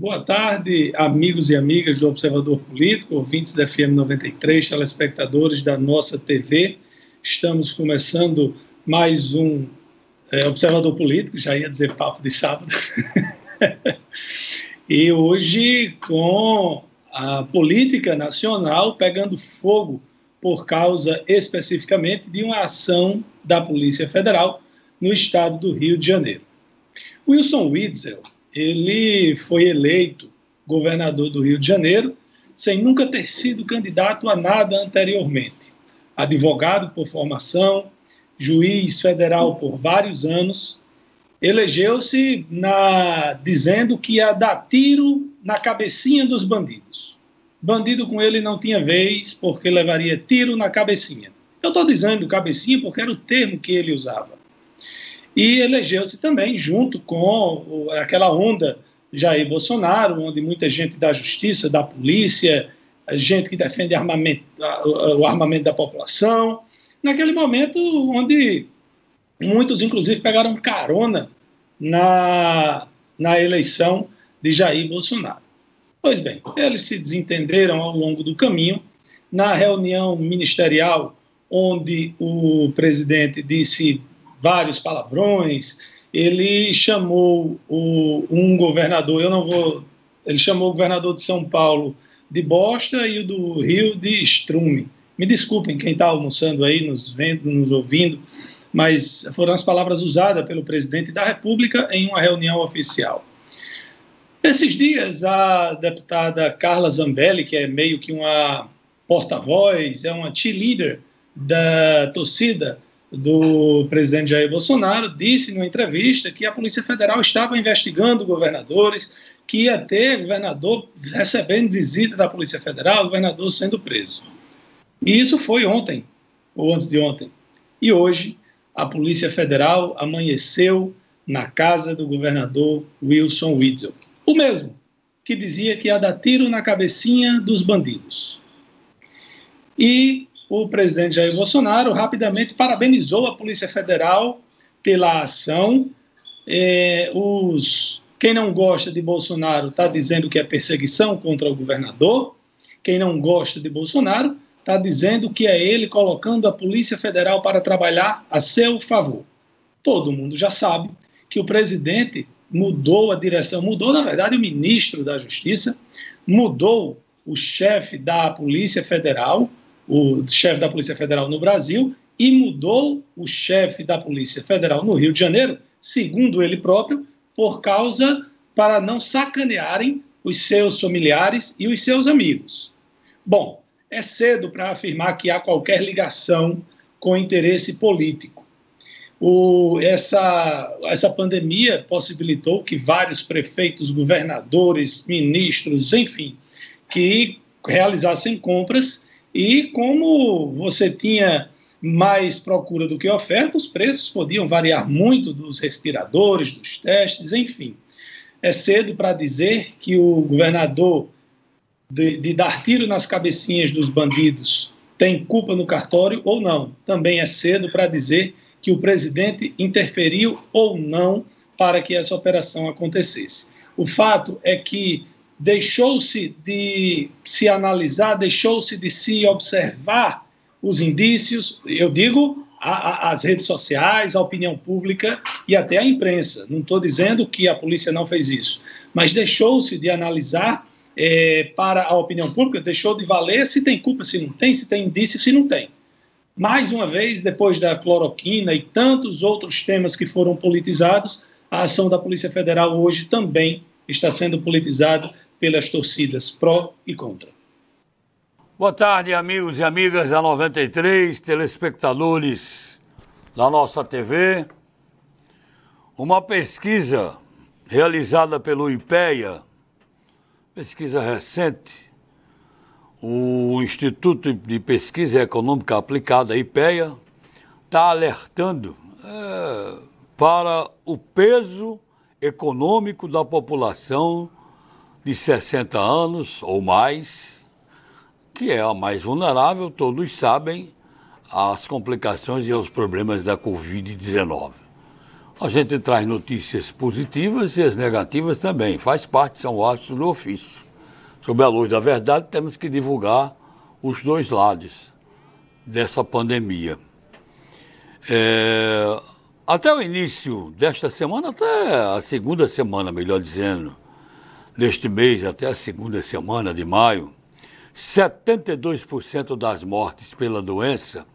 Boa tarde, amigos e amigas do Observador Político, ouvintes da FM 93, telespectadores da nossa TV. Estamos começando mais um é, Observador Político, já ia dizer papo de sábado. e hoje com a política nacional pegando fogo por causa especificamente de uma ação da Polícia Federal no estado do Rio de Janeiro. Wilson Witzel, ele foi eleito governador do Rio de Janeiro sem nunca ter sido candidato a nada anteriormente. Advogado por formação, juiz federal por vários anos, elegeu-se dizendo que ia dar tiro na cabecinha dos bandidos. Bandido com ele não tinha vez, porque levaria tiro na cabecinha. Eu estou dizendo cabecinha porque era o termo que ele usava e elegeu-se também junto com aquela onda Jair Bolsonaro, onde muita gente da justiça, da polícia, gente que defende armamento, o armamento da população, naquele momento onde muitos, inclusive, pegaram carona na, na eleição de Jair Bolsonaro. Pois bem, eles se desentenderam ao longo do caminho. Na reunião ministerial, onde o presidente disse vários palavrões. Ele chamou o, um governador, eu não vou. Ele chamou o governador de São Paulo de bosta e o do Rio de estrume. Me desculpem quem está almoçando aí, nos vendo, nos ouvindo, mas foram as palavras usadas pelo presidente da República em uma reunião oficial. Esses dias, a deputada Carla Zambelli, que é meio que uma porta-voz, é uma cheerleader da torcida do presidente Jair Bolsonaro, disse numa entrevista que a Polícia Federal estava investigando governadores, que ia ter governador recebendo visita da Polícia Federal, governador sendo preso. E isso foi ontem, ou antes de ontem. E hoje, a Polícia Federal amanheceu na casa do governador Wilson Witzel. O mesmo que dizia que ia dar tiro na cabecinha dos bandidos. E o presidente Jair Bolsonaro rapidamente parabenizou a Polícia Federal pela ação. É, os, quem não gosta de Bolsonaro está dizendo que é perseguição contra o governador. Quem não gosta de Bolsonaro está dizendo que é ele colocando a Polícia Federal para trabalhar a seu favor. Todo mundo já sabe que o presidente mudou a direção, mudou, na verdade, o ministro da Justiça, mudou o chefe da Polícia Federal, o chefe da Polícia Federal no Brasil e mudou o chefe da Polícia Federal no Rio de Janeiro, segundo ele próprio, por causa para não sacanearem os seus familiares e os seus amigos. Bom, é cedo para afirmar que há qualquer ligação com interesse político. O, essa, essa pandemia possibilitou que vários prefeitos, governadores, ministros, enfim, que realizassem compras e como você tinha mais procura do que oferta, os preços podiam variar muito dos respiradores, dos testes, enfim. É cedo para dizer que o governador de, de, dar tiro nas cabecinhas dos bandidos tem culpa no cartório ou não. Também é cedo para dizer que o presidente interferiu ou não para que essa operação acontecesse. O fato é que deixou-se de se analisar, deixou-se de se observar os indícios, eu digo a, a, as redes sociais, a opinião pública e até a imprensa. Não estou dizendo que a polícia não fez isso, mas deixou-se de analisar é, para a opinião pública, deixou de valer se tem culpa, se não tem, se tem indício, se não tem. Mais uma vez, depois da cloroquina e tantos outros temas que foram politizados, a ação da Polícia Federal hoje também está sendo politizada pelas torcidas pró e contra. Boa tarde, amigos e amigas da 93, telespectadores da nossa TV. Uma pesquisa realizada pelo IPEA, pesquisa recente, o Instituto de Pesquisa Econômica Aplicada, IPEA, está alertando é, para o peso econômico da população de 60 anos ou mais, que é a mais vulnerável, todos sabem as complicações e os problemas da Covid-19. A gente traz notícias positivas e as negativas também. Faz parte, são atos do ofício. Sob a luz da verdade, temos que divulgar os dois lados dessa pandemia. É, até o início desta semana, até a segunda semana, melhor dizendo, deste mês, até a segunda semana de maio, 72% das mortes pela doença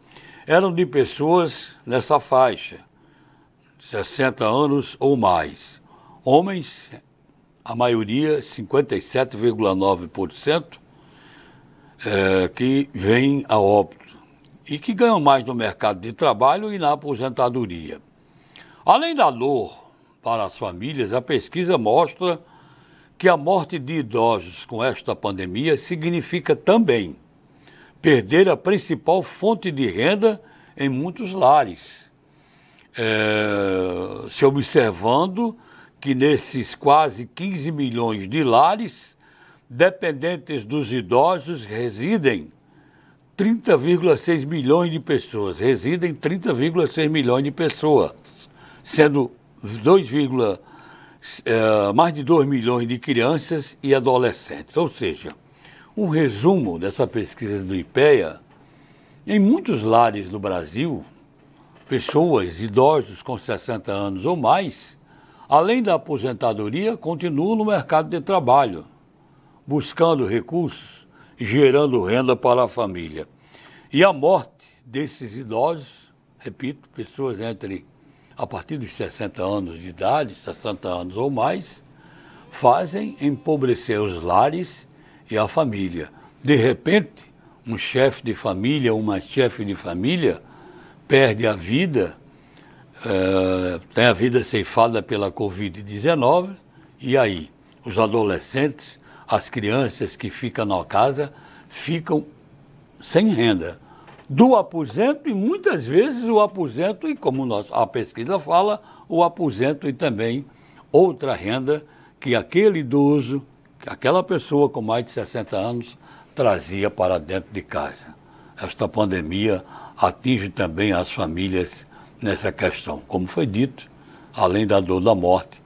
eram de pessoas nessa faixa, 60 anos ou mais. Homens, a maioria, 57,9%, é, que vêm a óbito e que ganham mais no mercado de trabalho e na aposentadoria. Além da dor para as famílias, a pesquisa mostra que a morte de idosos com esta pandemia significa também perder a principal fonte de renda em muitos lares. É, se observando que nesses quase 15 milhões de lares, dependentes dos idosos residem 30,6 milhões de pessoas, residem 30,6 milhões de pessoas, sendo 2, é, mais de 2 milhões de crianças e adolescentes. Ou seja, um resumo dessa pesquisa do IPEA, em muitos lares do Brasil, pessoas, idosos com 60 anos ou mais, além da aposentadoria, continuam no mercado de trabalho, buscando recursos, gerando renda para a família. E a morte desses idosos, repito, pessoas entre a partir dos 60 anos de idade, 60 anos ou mais, fazem empobrecer os lares e a família. De repente, um chefe de família, uma chefe de família, perde a vida, é, tem a vida ceifada pela Covid-19, e aí? Os adolescentes, as crianças que ficam na casa, ficam sem renda. Do aposento e muitas vezes o aposento, e como a pesquisa fala, o aposento e também outra renda que aquele idoso, que aquela pessoa com mais de 60 anos trazia para dentro de casa. Esta pandemia atinge também as famílias nessa questão. Como foi dito, além da dor da morte,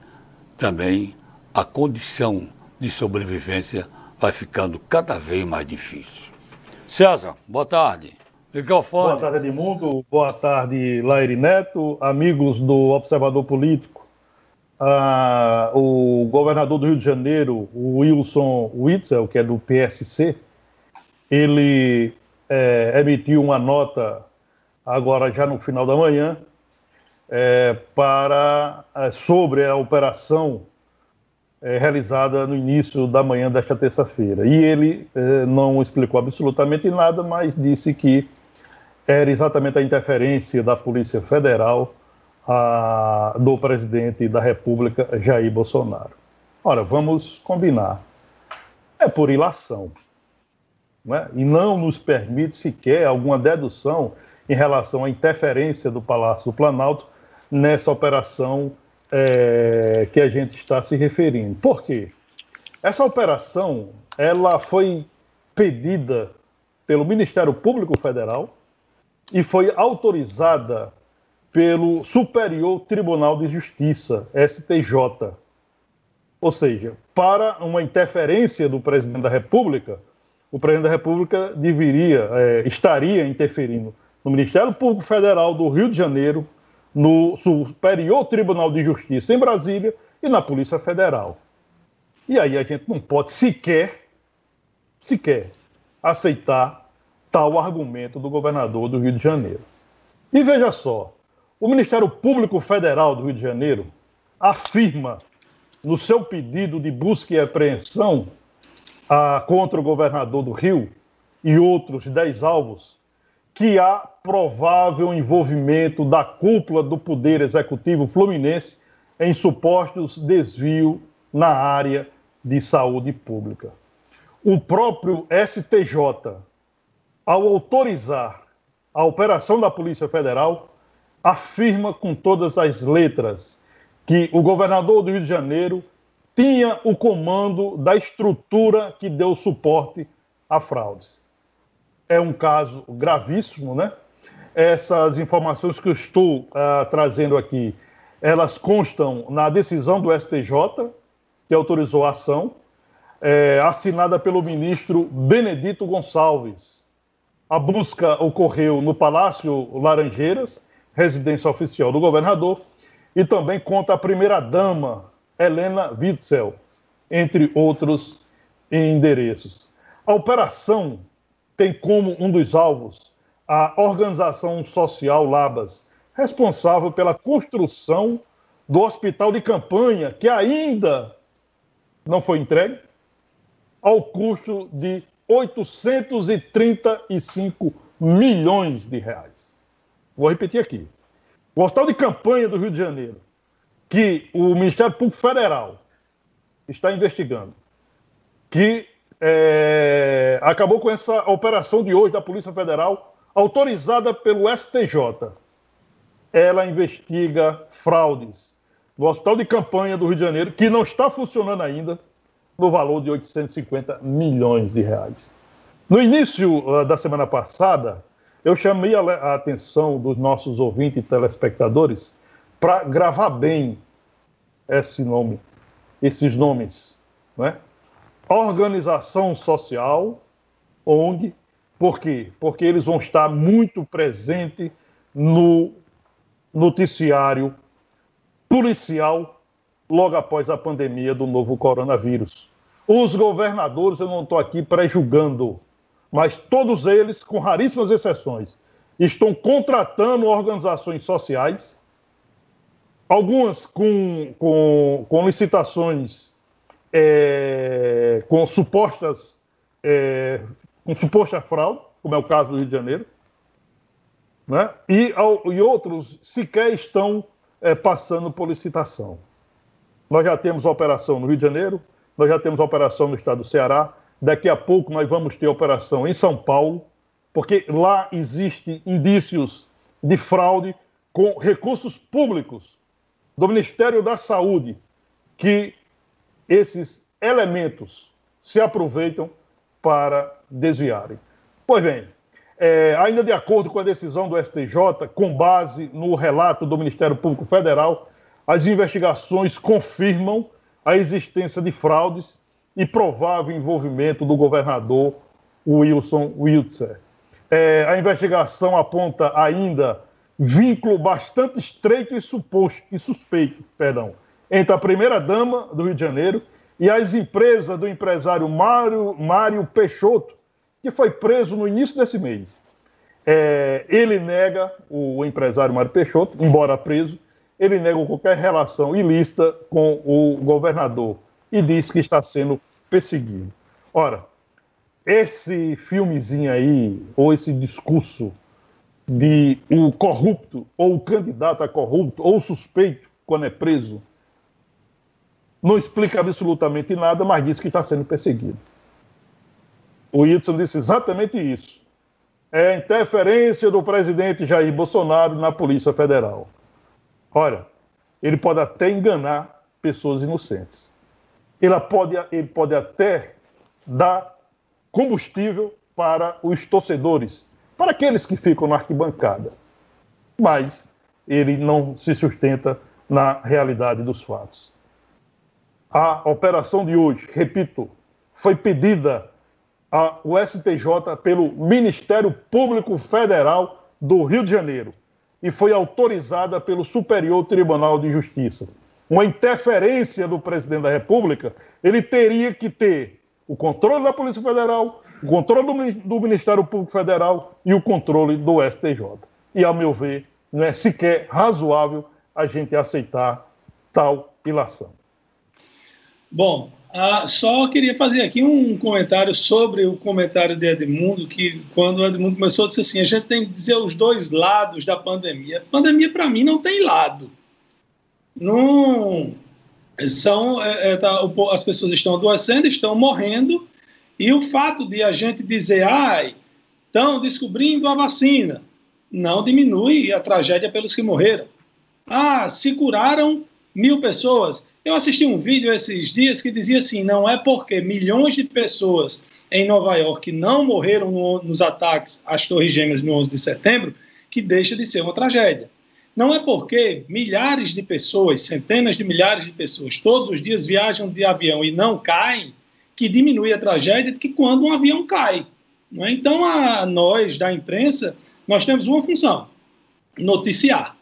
também a condição de sobrevivência vai ficando cada vez mais difícil. César, boa tarde. Microfone. Boa tarde, Edmundo. Boa tarde, Laire Neto, amigos do Observador Político. Ah, o governador do Rio de Janeiro, o Wilson Witzel, que é do PSC, ele é, emitiu uma nota agora já no final da manhã é, para é, sobre a operação é, realizada no início da manhã desta terça-feira. E ele não explicou absolutamente nada, mas disse que era exatamente a interferência da Polícia Federal a, do presidente da República, Jair Bolsonaro. Ora, vamos combinar. É por ilação é? e não nos permite sequer alguma dedução em relação à interferência do Palácio do Planalto nessa operação é, que a gente está se referindo. Por quê? Essa operação ela foi pedida pelo Ministério Público Federal e foi autorizada pelo Superior Tribunal de Justiça, STJ. Ou seja, para uma interferência do presidente da República, o presidente da República deveria, é, estaria interferindo no Ministério Público Federal do Rio de Janeiro, no Superior Tribunal de Justiça em Brasília e na Polícia Federal. E aí a gente não pode sequer, sequer, aceitar tal argumento do governador do Rio de Janeiro. E veja só, o Ministério Público Federal do Rio de Janeiro afirma no seu pedido de busca e apreensão ah, contra o governador do Rio e outros dez alvos, que há provável envolvimento da cúpula do Poder Executivo Fluminense em supostos desvios na área de saúde pública. O próprio STJ, ao autorizar a operação da Polícia Federal, afirma com todas as letras que o governador do Rio de Janeiro tinha o comando da estrutura que deu suporte a fraudes. É um caso gravíssimo, né? Essas informações que eu estou uh, trazendo aqui Elas constam na decisão do STJ, que autorizou a ação, é, assinada pelo ministro Benedito Gonçalves. A busca ocorreu no Palácio Laranjeiras, residência oficial do governador, e também conta a primeira-dama, Helena Witzel, entre outros endereços. A operação tem como um dos alvos a organização social Labas, responsável pela construção do hospital de campanha, que ainda não foi entregue, ao custo de 835 milhões de reais. Vou repetir aqui. O hospital de campanha do Rio de Janeiro, que o Ministério Público Federal está investigando, que é, acabou com essa operação de hoje da Polícia Federal, autorizada pelo STJ. Ela investiga fraudes no Hospital de Campanha do Rio de Janeiro, que não está funcionando ainda, no valor de 850 milhões de reais. No início uh, da semana passada, eu chamei a, a atenção dos nossos ouvintes e telespectadores para gravar bem esse nome, esses nomes, né? Organização social, ONG, por quê? Porque eles vão estar muito presentes no noticiário policial logo após a pandemia do novo coronavírus. Os governadores, eu não estou aqui pré-julgando, mas todos eles, com raríssimas exceções, estão contratando organizações sociais, algumas com, com, com licitações é, com supostas é, com suposta fraude, como é o caso do Rio de Janeiro, né? e, ao, e outros sequer estão é, passando por licitação. Nós já temos operação no Rio de Janeiro, nós já temos operação no estado do Ceará, daqui a pouco nós vamos ter operação em São Paulo, porque lá existem indícios de fraude com recursos públicos do Ministério da Saúde, que esses elementos se aproveitam para desviarem. Pois bem, é, ainda de acordo com a decisão do STJ, com base no relato do Ministério Público Federal, as investigações confirmam a existência de fraudes e provável envolvimento do governador Wilson Wiltzer. É, a investigação aponta ainda vínculo bastante estreito e, suposto, e suspeito perdão, entre a primeira-dama do Rio de Janeiro e as empresas do empresário Mário, Mário Peixoto, que foi preso no início desse mês. É, ele nega, o empresário Mário Peixoto, embora preso, ele nega qualquer relação ilícita com o governador e diz que está sendo perseguido. Ora, esse filmezinho aí, ou esse discurso de o corrupto, ou o candidato a corrupto, ou suspeito, quando é preso, não explica absolutamente nada, mas diz que está sendo perseguido. O Whitson disse exatamente isso. É a interferência do presidente Jair Bolsonaro na Polícia Federal. Olha, ele pode até enganar pessoas inocentes. Ele pode, ele pode até dar combustível para os torcedores, para aqueles que ficam na arquibancada. Mas ele não se sustenta na realidade dos fatos. A operação de hoje, repito, foi pedida ao STJ pelo Ministério Público Federal do Rio de Janeiro e foi autorizada pelo Superior Tribunal de Justiça. Uma interferência do presidente da República, ele teria que ter o controle da Polícia Federal, o controle do, Ministério Público Federal e o controle do STJ. E, a meu ver, não é sequer razoável a gente aceitar tal ilação. Bom, ah, só queria fazer aqui um comentário sobre o comentário de Edmundo, que quando o Edmundo começou, disse assim: a gente tem que dizer os dois lados da pandemia. Pandemia, para mim, não tem lado. Não. São, é, é, tá, as pessoas estão adoecendo, estão morrendo, e o fato de a gente dizer, ai, estão descobrindo a vacina, não diminui a tragédia pelos que morreram. Ah, se curaram mil pessoas. Eu assisti um vídeo esses dias que dizia assim: não é porque milhões de pessoas em Nova York não morreram no, nos ataques às Torres Gêmeas no 11 de setembro que deixa de ser uma tragédia. Não é porque milhares de pessoas, centenas de milhares de pessoas, todos os dias viajam de avião e não caem, que diminui a tragédia que quando um avião cai. É? Então, a, nós da imprensa, nós temos uma função: noticiar.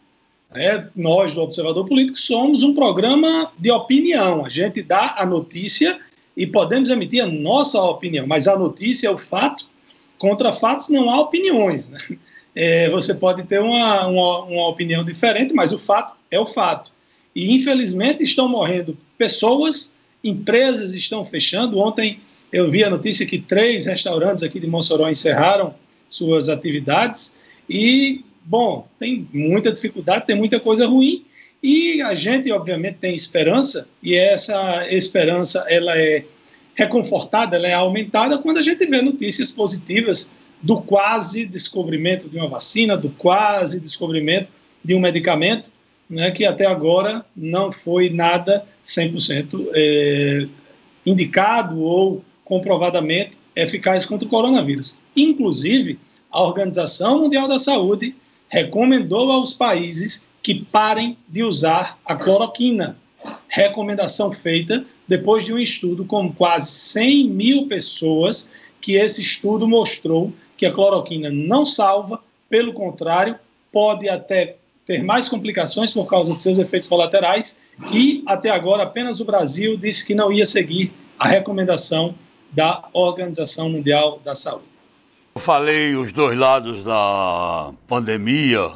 É, nós do Observador Político somos um programa de opinião. A gente dá a notícia e podemos emitir a nossa opinião, mas a notícia é o fato. Contra fatos não há opiniões. Né? É, você pode ter uma, uma, uma opinião diferente, mas o fato é o fato. E infelizmente estão morrendo pessoas, empresas estão fechando. Ontem eu vi a notícia que três restaurantes aqui de Mossoró encerraram suas atividades e bom, tem muita dificuldade, tem muita coisa ruim, e a gente, obviamente, tem esperança, e essa esperança ela é reconfortada, ela é aumentada quando a gente vê notícias positivas do quase descobrimento de uma vacina, do quase descobrimento de um medicamento, né, que até agora não foi nada 100% é, indicado ou comprovadamente eficaz contra o coronavírus. Inclusive, a Organização Mundial da Saúde recomendou aos países que parem de usar a cloroquina. Recomendação feita depois de um estudo com quase 100 mil pessoas, que esse estudo mostrou que a cloroquina não salva, pelo contrário, pode até ter mais complicações por causa de seus efeitos colaterais, e até agora apenas o Brasil disse que não ia seguir a recomendação da Organização Mundial da Saúde. Eu falei os dois lados da pandemia,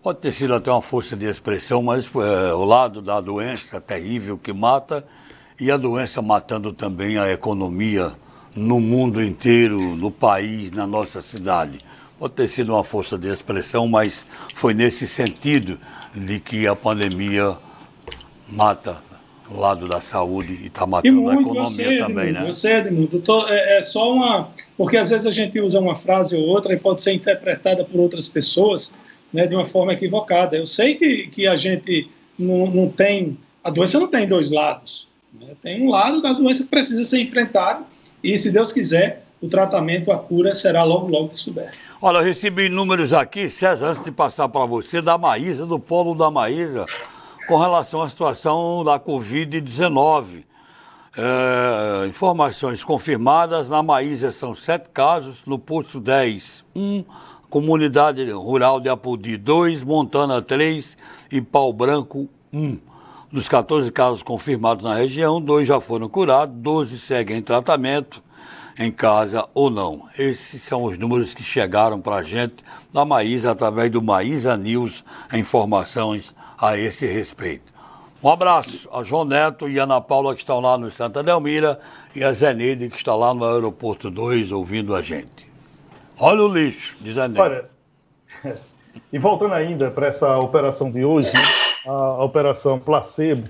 pode ter sido até uma força de expressão, mas é, o lado da doença terrível que mata e a doença matando também a economia no mundo inteiro, no país, na nossa cidade. Pode ter sido uma força de expressão, mas foi nesse sentido de que a pandemia mata o lado da saúde e está matando muito, a economia sei, também, Edmundo, né? Eu sei, Edmundo. Tô, é, é, só uma. Porque às vezes a gente usa uma frase ou outra e pode ser interpretada por outras pessoas né, de uma forma equivocada. Eu sei que, que a gente não, não tem. A doença não tem dois lados. Né? Tem um lado da doença que precisa ser enfrentado e, se Deus quiser, o tratamento, a cura será logo, logo descoberto. Olha, eu recebi números aqui, César, antes de passar para você, da Maísa, do Polo da Maísa com relação à situação da Covid-19. É, informações confirmadas, na Maísa são sete casos, no Poço 10, um, Comunidade Rural de Apodi, dois, Montana, três e Pau Branco, um. Dos 14 casos confirmados na região, dois já foram curados, 12 seguem em tratamento, em casa ou não. Esses são os números que chegaram para a gente da Maísa através do Maísa News, informações a esse respeito. Um abraço a João Neto e Ana Paula que estão lá no Santa Delmira e a Zeneide que está lá no Aeroporto 2 ouvindo a gente. Olha o lixo, diz a Olha, e voltando ainda para essa operação de hoje, a operação placebo,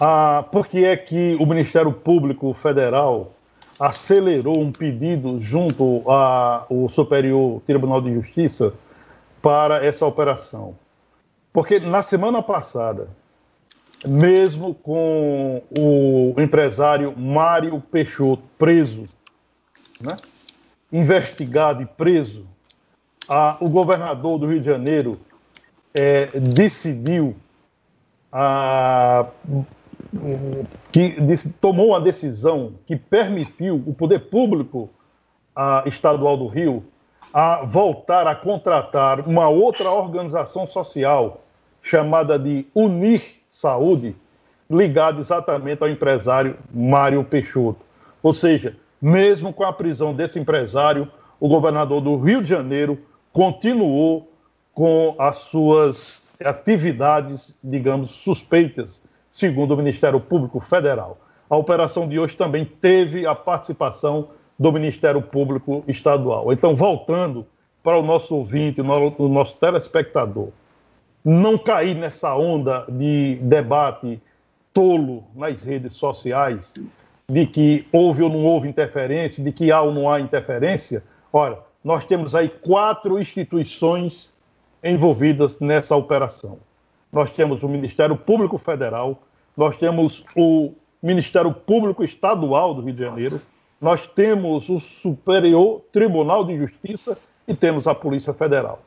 a, por que é que o Ministério Público Federal acelerou um pedido junto ao Superior Tribunal de Justiça para essa operação? Porque na semana passada, mesmo com o empresário Mário Peixoto preso, né? investigado e preso, a, o governador do Rio de Janeiro é, decidiu a, que tomou uma decisão que permitiu o poder público estadual do Rio a voltar a contratar uma outra organização social chamada de Unir Saúde, ligada exatamente ao empresário Mário Peixoto. Ou seja, mesmo com a prisão desse empresário, o governador do Rio de Janeiro continuou com as suas atividades, digamos, suspeitas, segundo o Ministério Público Federal. A operação de hoje também teve a participação do Ministério Público Estadual. Então, voltando para o nosso ouvinte, o nosso telespectador, não cair nessa onda de debate tolo nas redes sociais, de que houve ou não houve interferência, de que há ou não há interferência. Olha, nós temos aí quatro instituições envolvidas nessa operação. Nós temos o Ministério Público Federal, nós temos o Ministério Público Estadual do Rio de Janeiro, nós temos o Superior Tribunal de Justiça e temos a Polícia Federal.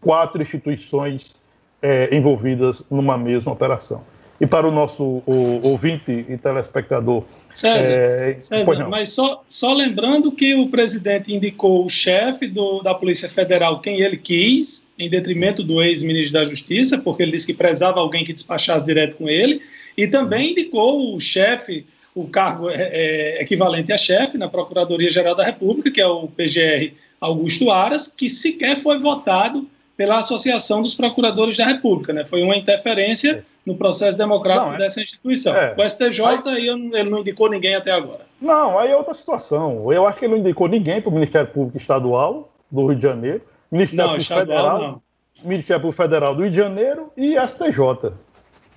Quatro instituições é, envolvidas numa mesma operação. E para o nosso o, ouvinte e telespectador. César, é, César mas só, só lembrando que o presidente indicou o chefe da Polícia Federal quem ele quis, em detrimento do ex-ministro da Justiça, porque ele disse que prezava alguém que despachasse direto com ele, e também indicou o chefe, o cargo é, é, equivalente a chefe na Procuradoria-Geral da República, que é o PGR Augusto Aras, que sequer foi votado pela Associação dos Procuradores da República. Né? Foi uma interferência no processo democrático não, é, dessa instituição. É, o STJ, aí, ele não indicou ninguém até agora. Não, aí é outra situação. Eu acho que ele não indicou ninguém para o Ministério Público Estadual do Rio de Janeiro, Ministério não, Público Federal, não. Ministério Público Federal do Rio de Janeiro e STJ.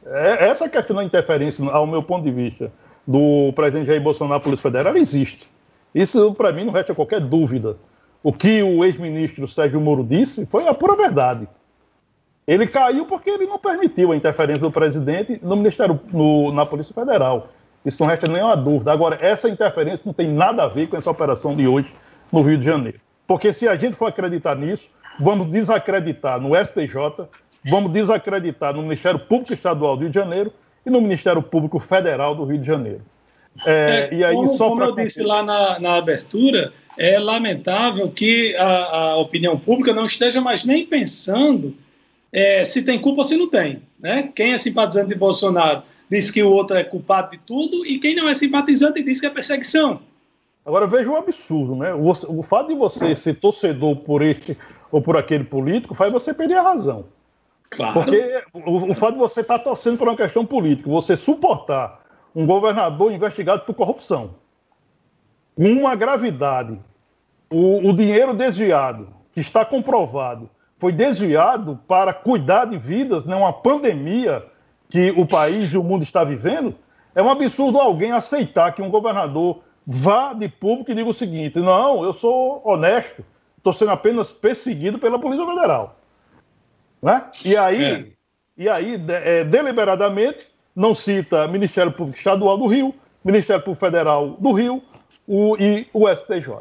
É, essa questão da interferência, ao meu ponto de vista, do presidente Jair Bolsonaro na Polícia Federal existe. Isso, para mim, não resta qualquer dúvida. O que o ex-ministro Sérgio Moro disse foi a pura verdade. Ele caiu porque ele não permitiu a interferência do presidente no Ministério, no, na Polícia Federal. Isso não resta nenhuma dúvida. Agora, essa interferência não tem nada a ver com essa operação de hoje no Rio de Janeiro. Porque se a gente for acreditar nisso, vamos desacreditar no STJ, vamos desacreditar no Ministério Público Estadual do Rio de Janeiro e no Ministério Público Federal do Rio de Janeiro. É, é, e aí, como, só como eu disse lá na, na, abertura, é lamentável que a, a, opinião pública não esteja mais nem pensando é, se tem culpa ou se não tem. Né? Quem é simpatizante de Bolsonaro diz que o outro é culpado de tudo, e quem não é simpatizante diz que é perseguição. Agora veja o absurdo, né? O, o fato de você ser torcedor por este ou por aquele político faz você perder a razão. Claro. Porque o, o fato de você estar torcendo por uma questão política, você suportar um governador investigado por corrupção, com uma gravidade, o, o dinheiro desviado, que está comprovado, foi desviado para cuidar de vidas numa pandemia que o país e o mundo está vivendo, é um absurdo alguém aceitar que um governador vá de público e diga o seguinte: não, eu sou honesto, estou sendo apenas perseguido pela Polícia Federal. Né? E aí, é. e aí é, deliberadamente, não cita Ministério Público Estadual do Rio, Ministério Público Federal do Rio o, e o STJ.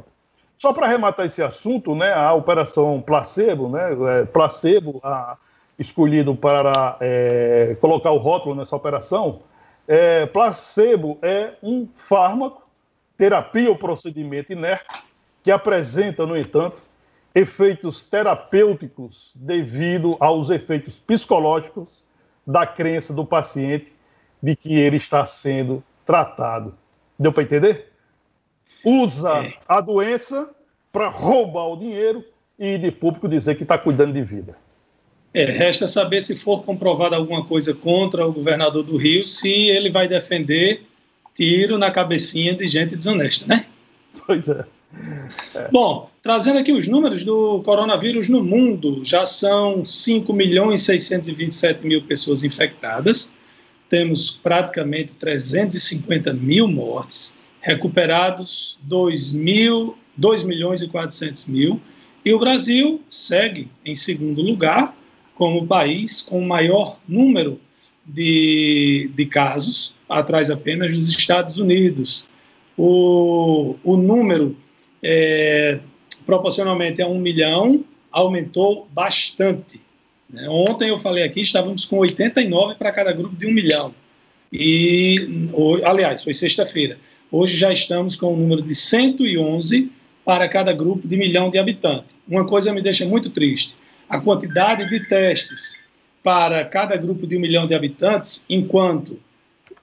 Só para arrematar esse assunto, né, a operação placebo, né, é, placebo a, escolhido para é, colocar o rótulo nessa operação, é, placebo é um fármaco, terapia ou procedimento inerte, que apresenta, no entanto, efeitos terapêuticos devido aos efeitos psicológicos da crença do paciente de que ele está sendo tratado. Deu para entender? Usa é. a doença para roubar o dinheiro e de público dizer que está cuidando de vida. É, resta saber se for comprovada alguma coisa contra o governador do Rio, se ele vai defender tiro na cabecinha de gente desonesta, né? Pois é. é. Bom, trazendo aqui os números do coronavírus no mundo, já são 5 milhões 627 mil pessoas infectadas, temos praticamente 350 mil mortes, recuperados 2, mil, 2 milhões e 400 mil, e o Brasil segue em segundo lugar como o país com o maior número de, de casos, atrás apenas dos Estados Unidos. O, o número, é, proporcionalmente a um milhão, aumentou bastante. Né? Ontem eu falei aqui, estávamos com 89 para cada grupo de um milhão. E, aliás, foi sexta-feira. Hoje já estamos com o um número de 111 para cada grupo de milhão de habitantes. Uma coisa me deixa muito triste: a quantidade de testes para cada grupo de um milhão de habitantes, enquanto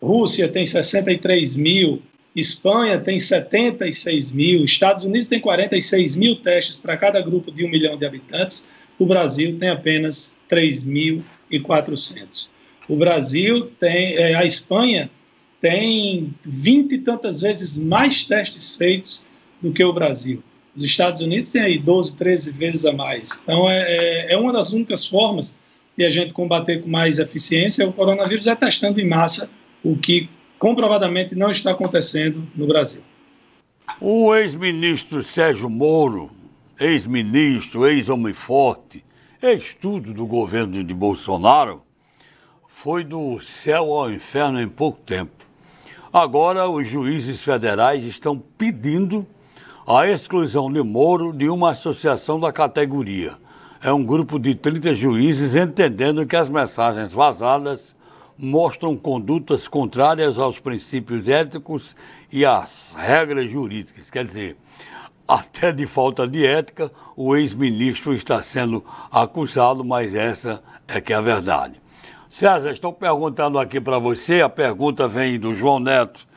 Rússia tem 63 mil, Espanha tem 76 mil, Estados Unidos tem 46 mil testes para cada grupo de um milhão de habitantes, o Brasil tem apenas 3.400. O Brasil tem, é, a Espanha tem 20 e tantas vezes mais testes feitos do que o Brasil. Os Estados Unidos têm aí 12, 13 vezes a mais. Então, é, é, é uma das únicas formas de a gente combater com mais eficiência o coronavírus é testando em massa, o que comprovadamente não está acontecendo no Brasil. O ex-ministro Sérgio Moro ex-ministro, ex-homem forte, ex-tudo do governo de Bolsonaro, foi do céu ao inferno em pouco tempo. Agora, os juízes federais estão pedindo a exclusão de Moro de uma associação da categoria. é um grupo de 30 juízes entendendo que as mensagens vazadas mostram condutas contrárias aos princípios éticos e às regras jurídicas. Quer dizer, até de falta de ética, o ex-ministro está sendo acusado, mas essa é que é a verdade. César, estou perguntando aqui para você, a pergunta vem do João Neto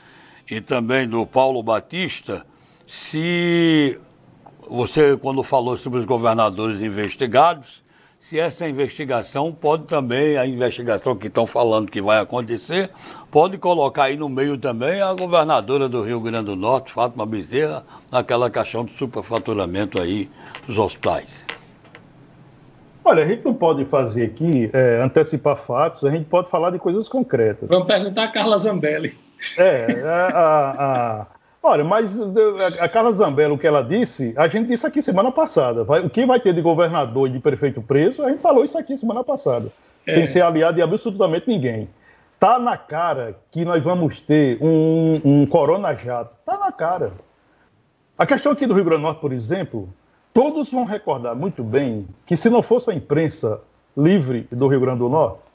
e também do Paulo Batista, se você, quando falou sobre os governadores investigados, se essa investigação pode também, a investigação que estão falando que vai acontecer, pode colocar aí no meio também a governadora do Rio Grande do Norte, Fátima Bezerra, naquela caixão de superfaturamento aí dos hospitais. Olha, a gente não pode fazer aqui, é, antecipar fatos, a gente pode falar de coisas concretas. Vamos perguntar a Carla Zambelli. É, a, a, a Olha, mas a Carla Zambello, o que ela disse, a gente disse aqui semana passada. Vai, o que vai ter de governador e de prefeito preso, a gente falou isso aqui semana passada. É. Sem ser aliado de absolutamente ninguém. Tá na cara que nós vamos ter um, um corona-jato. Tá na cara. A questão aqui do Rio Grande do Norte, por exemplo, todos vão recordar muito bem que se não fosse a imprensa livre do Rio Grande do Norte,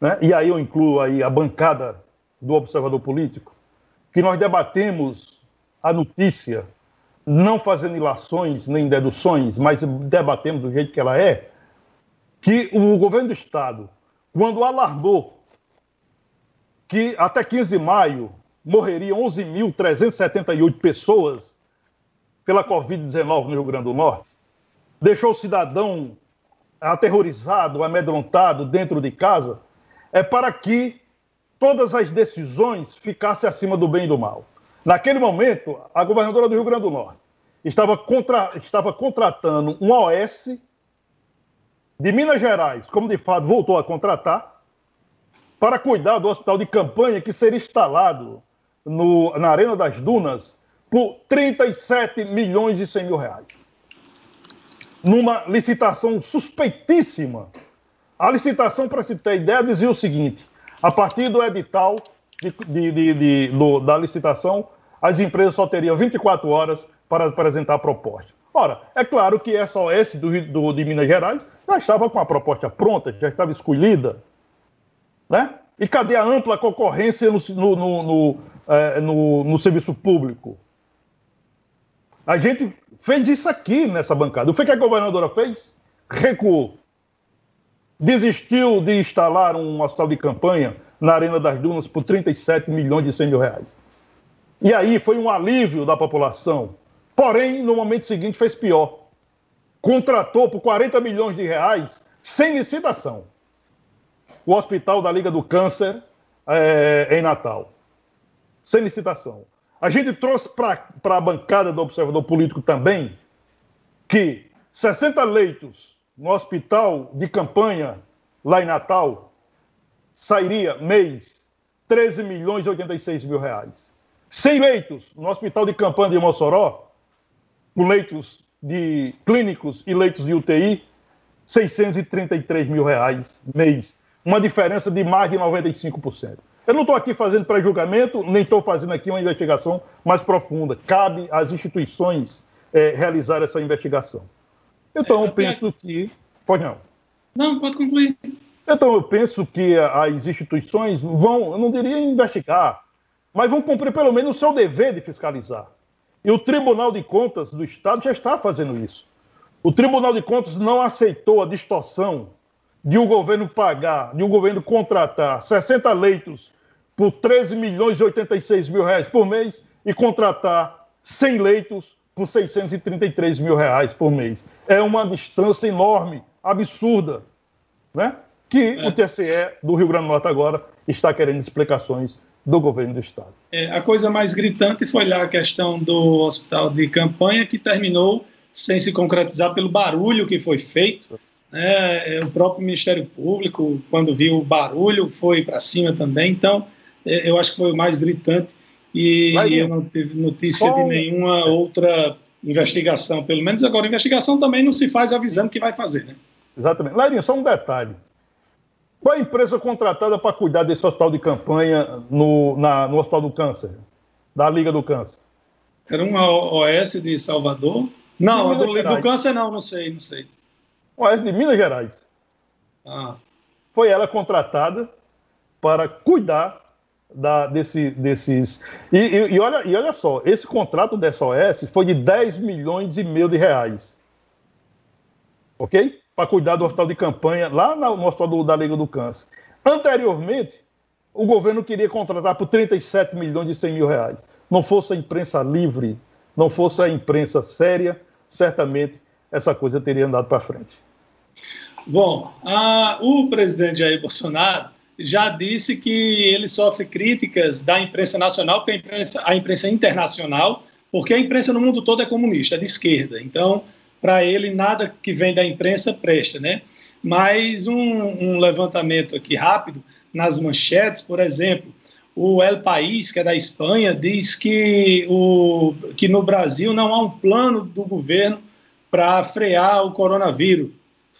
né, e aí eu incluo aí a bancada do observador político, que nós debatemos a notícia, não fazendo ilações nem deduções, mas debatemos do jeito que ela é, que o governo do Estado, quando alarmou que até 15 de maio morreriam 11.378 pessoas pela Covid-19 no Rio Grande do Norte, deixou o cidadão aterrorizado, amedrontado dentro de casa, é para que todas as decisões ficassem acima do bem e do mal. Naquele momento, a governadora do Rio Grande do Norte estava, contra, estava contratando um OS de Minas Gerais, como de fato voltou a contratar, para cuidar do hospital de campanha que seria instalado no, na Arena das Dunas por 37 milhões e 100 mil reais. Numa licitação suspeitíssima. A licitação, para se ter ideia, dizia o seguinte: a partir do edital de, de, de, do, da licitação, as empresas só teriam 24 horas para apresentar a proposta. Ora, é claro que essa OS do, do, de Minas Gerais já estava com a proposta pronta, já estava escolhida. Né? E cadê a ampla concorrência no, no, no, no, é, no, no serviço público? A gente fez isso aqui nessa bancada. O que a governadora fez? Recuou desistiu de instalar um hospital de campanha na Arena das Dunas por 37 milhões de 100 mil reais. E aí foi um alívio da população. Porém, no momento seguinte fez pior. Contratou por 40 milhões de reais, sem licitação, o Hospital da Liga do Câncer é, em Natal. Sem licitação. A gente trouxe para a bancada do Observador Político também que 60 leitos no hospital de campanha lá em Natal, sairia mês 13 milhões e 86 mil reais. 100 leitos no hospital de campanha de Mossoró, com leitos de clínicos e leitos de UTI, 633 mil reais mês. Uma diferença de mais de 95%. Eu não estou aqui fazendo pré-julgamento, nem estou fazendo aqui uma investigação mais profunda. Cabe às instituições é, realizar essa investigação. Então, eu penso que. Pode não. Não, pode concluir. Então, eu penso que as instituições vão, eu não diria investigar, mas vão cumprir pelo menos o seu dever de fiscalizar. E o Tribunal de Contas do Estado já está fazendo isso. O Tribunal de Contas não aceitou a distorção de o um governo pagar, de um governo contratar 60 leitos por 13 milhões e 86 mil reais por mês e contratar 100 leitos por 633 mil reais por mês. É uma distância enorme, absurda, né? que é. o TSE do Rio Grande do Norte agora está querendo explicações do governo do Estado. É, a coisa mais gritante foi lá a questão do hospital de campanha, que terminou sem se concretizar pelo barulho que foi feito. É, é o próprio Ministério Público, quando viu o barulho, foi para cima também. Então, é, eu acho que foi o mais gritante e eu não tive notícia Só... de nenhuma outra investigação, pelo menos agora. Investigação também não se faz avisando que vai fazer, né? Exatamente. Lairinho, só um detalhe. Qual é a empresa contratada para cuidar desse hospital de campanha no, na, no Hospital do Câncer, da Liga do Câncer? Era uma OS de Salvador? Não, do, do, câncer não, não sei, não sei. OAS de Minas Gerais. Ah. Foi ela contratada para cuidar da, desse, desses. E, e, e, olha, e olha só, esse contrato da SOS foi de 10 milhões e meio de reais. Ok? Para cuidar do hospital de campanha lá no hospital do, da Liga do Câncer. Anteriormente, o governo queria contratar por 37 milhões e 100 mil reais. Não fosse a imprensa livre, não fosse a imprensa séria, certamente essa coisa teria andado para frente. Bom, a, o presidente Jair Bolsonaro já disse que ele sofre críticas da imprensa nacional, porque a imprensa, a imprensa internacional, porque a imprensa no mundo todo é comunista, é de esquerda. Então, para ele, nada que vem da imprensa presta, né? Mas um, um levantamento aqui rápido, nas manchetes, por exemplo, o El País, que é da Espanha, diz que, o, que no Brasil não há um plano do governo para frear o coronavírus.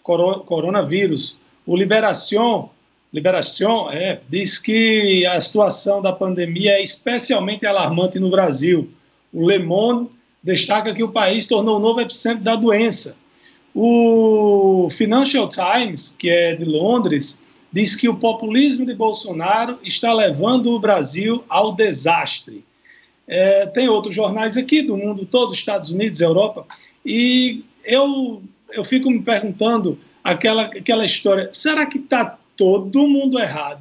coronavírus. O Liberação Liberação é, diz que a situação da pandemia é especialmente alarmante no Brasil. O Le Monde destaca que o país tornou o novo epicentro da doença. O Financial Times, que é de Londres, diz que o populismo de Bolsonaro está levando o Brasil ao desastre. É, tem outros jornais aqui do mundo todo, Estados Unidos, Europa, e eu, eu fico me perguntando aquela, aquela história: será que está todo mundo errado.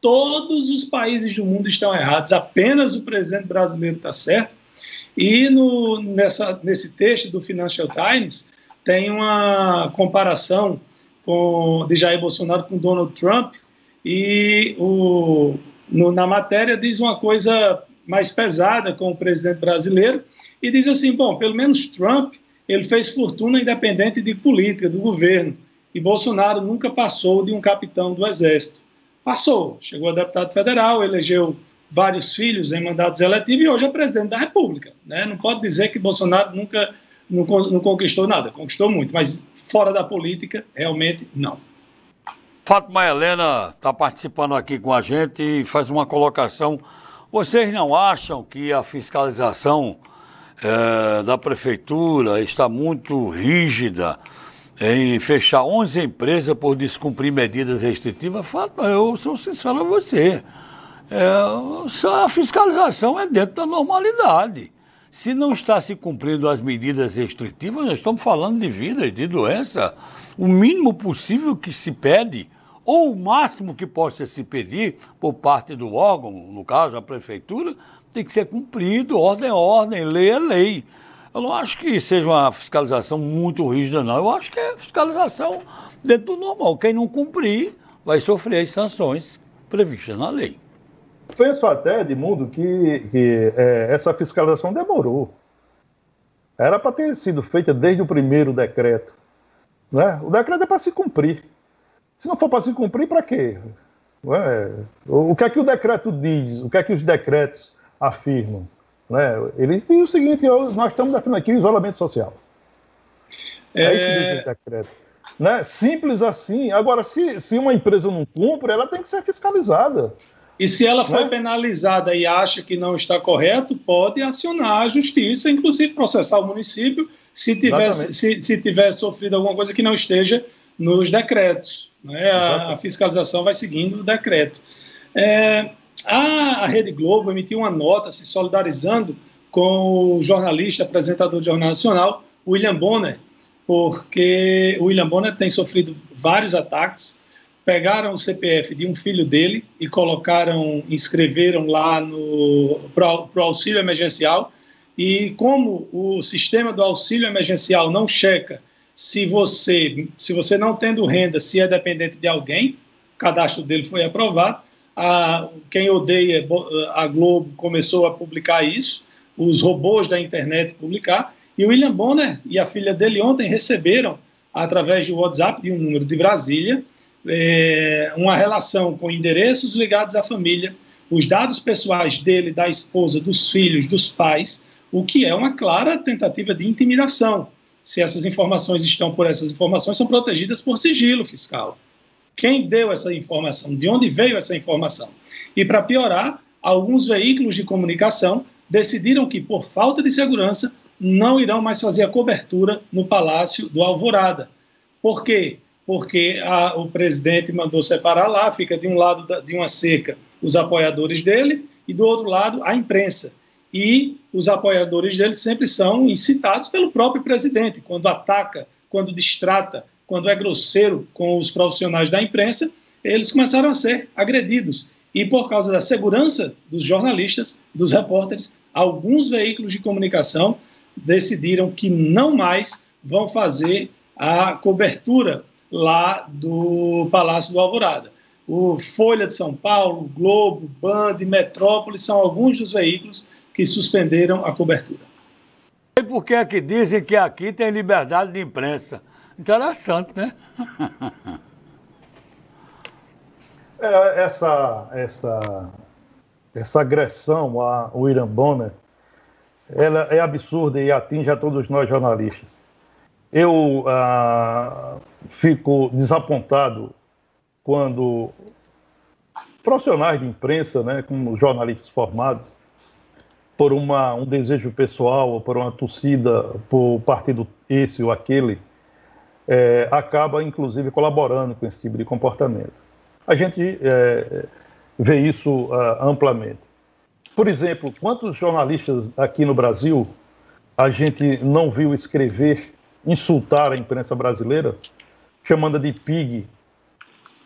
Todos os países do mundo estão errados, apenas o presidente brasileiro está certo. E no, nessa, nesse texto do Financial Times tem uma comparação com, de Jair Bolsonaro com Donald Trump, e o, no, na matéria diz uma coisa mais pesada com o presidente brasileiro, e diz assim: bom, pelo menos Trump ele fez fortuna independente de política, do governo. E Bolsonaro nunca passou de um capitão do Exército. Passou, chegou a deputado federal, elegeu vários filhos em mandatos eletivos e hoje é presidente da República. Né? Não pode dizer que Bolsonaro nunca não, não conquistou nada, conquistou muito, mas fora da política, realmente não. Fátima Helena está participando aqui com a gente e faz uma colocação. Vocês não acham que a fiscalização é, da prefeitura está muito rígida? Em fechar 11 empresas por descumprir medidas restritivas, Fátima, eu sou sincero a você. É, a fiscalização é dentro da normalidade. Se não está se cumprindo as medidas restritivas, nós estamos falando de vida, de doença. O mínimo possível que se pede, ou o máximo que possa se pedir por parte do órgão, no caso a prefeitura, tem que ser cumprido, ordem é ordem, lei é lei. Eu não acho que seja uma fiscalização muito rígida, não. Eu acho que é fiscalização dentro do normal. Quem não cumprir vai sofrer as sanções previstas na lei. Penso até, Edmundo, que, que é, essa fiscalização demorou. Era para ter sido feita desde o primeiro decreto. Né? O decreto é para se cumprir. Se não for para se cumprir, para quê? É? O que é que o decreto diz? O que é que os decretos afirmam? Né? Ele diz o seguinte: nós estamos defendendo aqui o isolamento social. É, é isso que diz o decreto. Né? Simples assim. Agora, se, se uma empresa não cumpre, ela tem que ser fiscalizada. E se ela foi né? penalizada e acha que não está correto, pode acionar a justiça, inclusive processar o município, se tivesse, se, se tiver sofrido alguma coisa que não esteja nos decretos. Né? A, a, fiscalização vai seguindo o decreto. É, a, Rede Globo emitiu uma nota se solidarizando com o jornalista, apresentador do Jornal Nacional, William Bonner, porque o William Bonner tem sofrido vários ataques. Pegaram o CPF de um filho dele e colocaram, inscreveram lá no para o auxílio emergencial. E como o sistema do auxílio emergencial não checa se você, se você não tendo renda, se é dependente de alguém, o cadastro dele foi aprovado, a, quem odeia a Globo começou a publicar isso, os robôs da internet publicar, e o William Bonner e a filha dele ontem receberam, através do WhatsApp de um número de Brasília, é, uma relação com endereços ligados à família, os dados pessoais dele, da esposa, dos filhos, dos pais, o que é uma clara tentativa de intimidação. Se essas informações estão por essas informações, são protegidas por sigilo fiscal. Quem deu essa informação? De onde veio essa informação? E para piorar, alguns veículos de comunicação decidiram que, por falta de segurança, não irão mais fazer a cobertura no Palácio do Alvorada. Por quê? Porque a, o presidente mandou separar lá, fica de um lado da, de uma seca os apoiadores dele e do outro lado a imprensa. E os apoiadores dele sempre são incitados pelo próprio presidente, quando ataca, quando distrata, quando é grosseiro com os profissionais da imprensa, eles começaram a ser agredidos. E por causa da segurança dos jornalistas, dos repórteres, alguns veículos de comunicação decidiram que não mais vão fazer a cobertura lá do Palácio do Alvorada. O Folha de São Paulo, Globo, Band, Metrópole são alguns dos veículos que suspenderam a cobertura. E por que é que dizem que aqui tem liberdade de imprensa? Interessante, né? é, essa, essa, essa agressão ao Bonner, ela é absurda e atinge a todos nós jornalistas. Eu ah, fico desapontado quando profissionais de imprensa, né, como jornalistas formados, por uma, um desejo pessoal ou por uma torcida por partido esse ou aquele, é, acaba inclusive colaborando com esse tipo de comportamento. A gente é, vê isso uh, amplamente. Por exemplo, quantos jornalistas aqui no Brasil a gente não viu escrever, insultar a imprensa brasileira, chamando de PIG,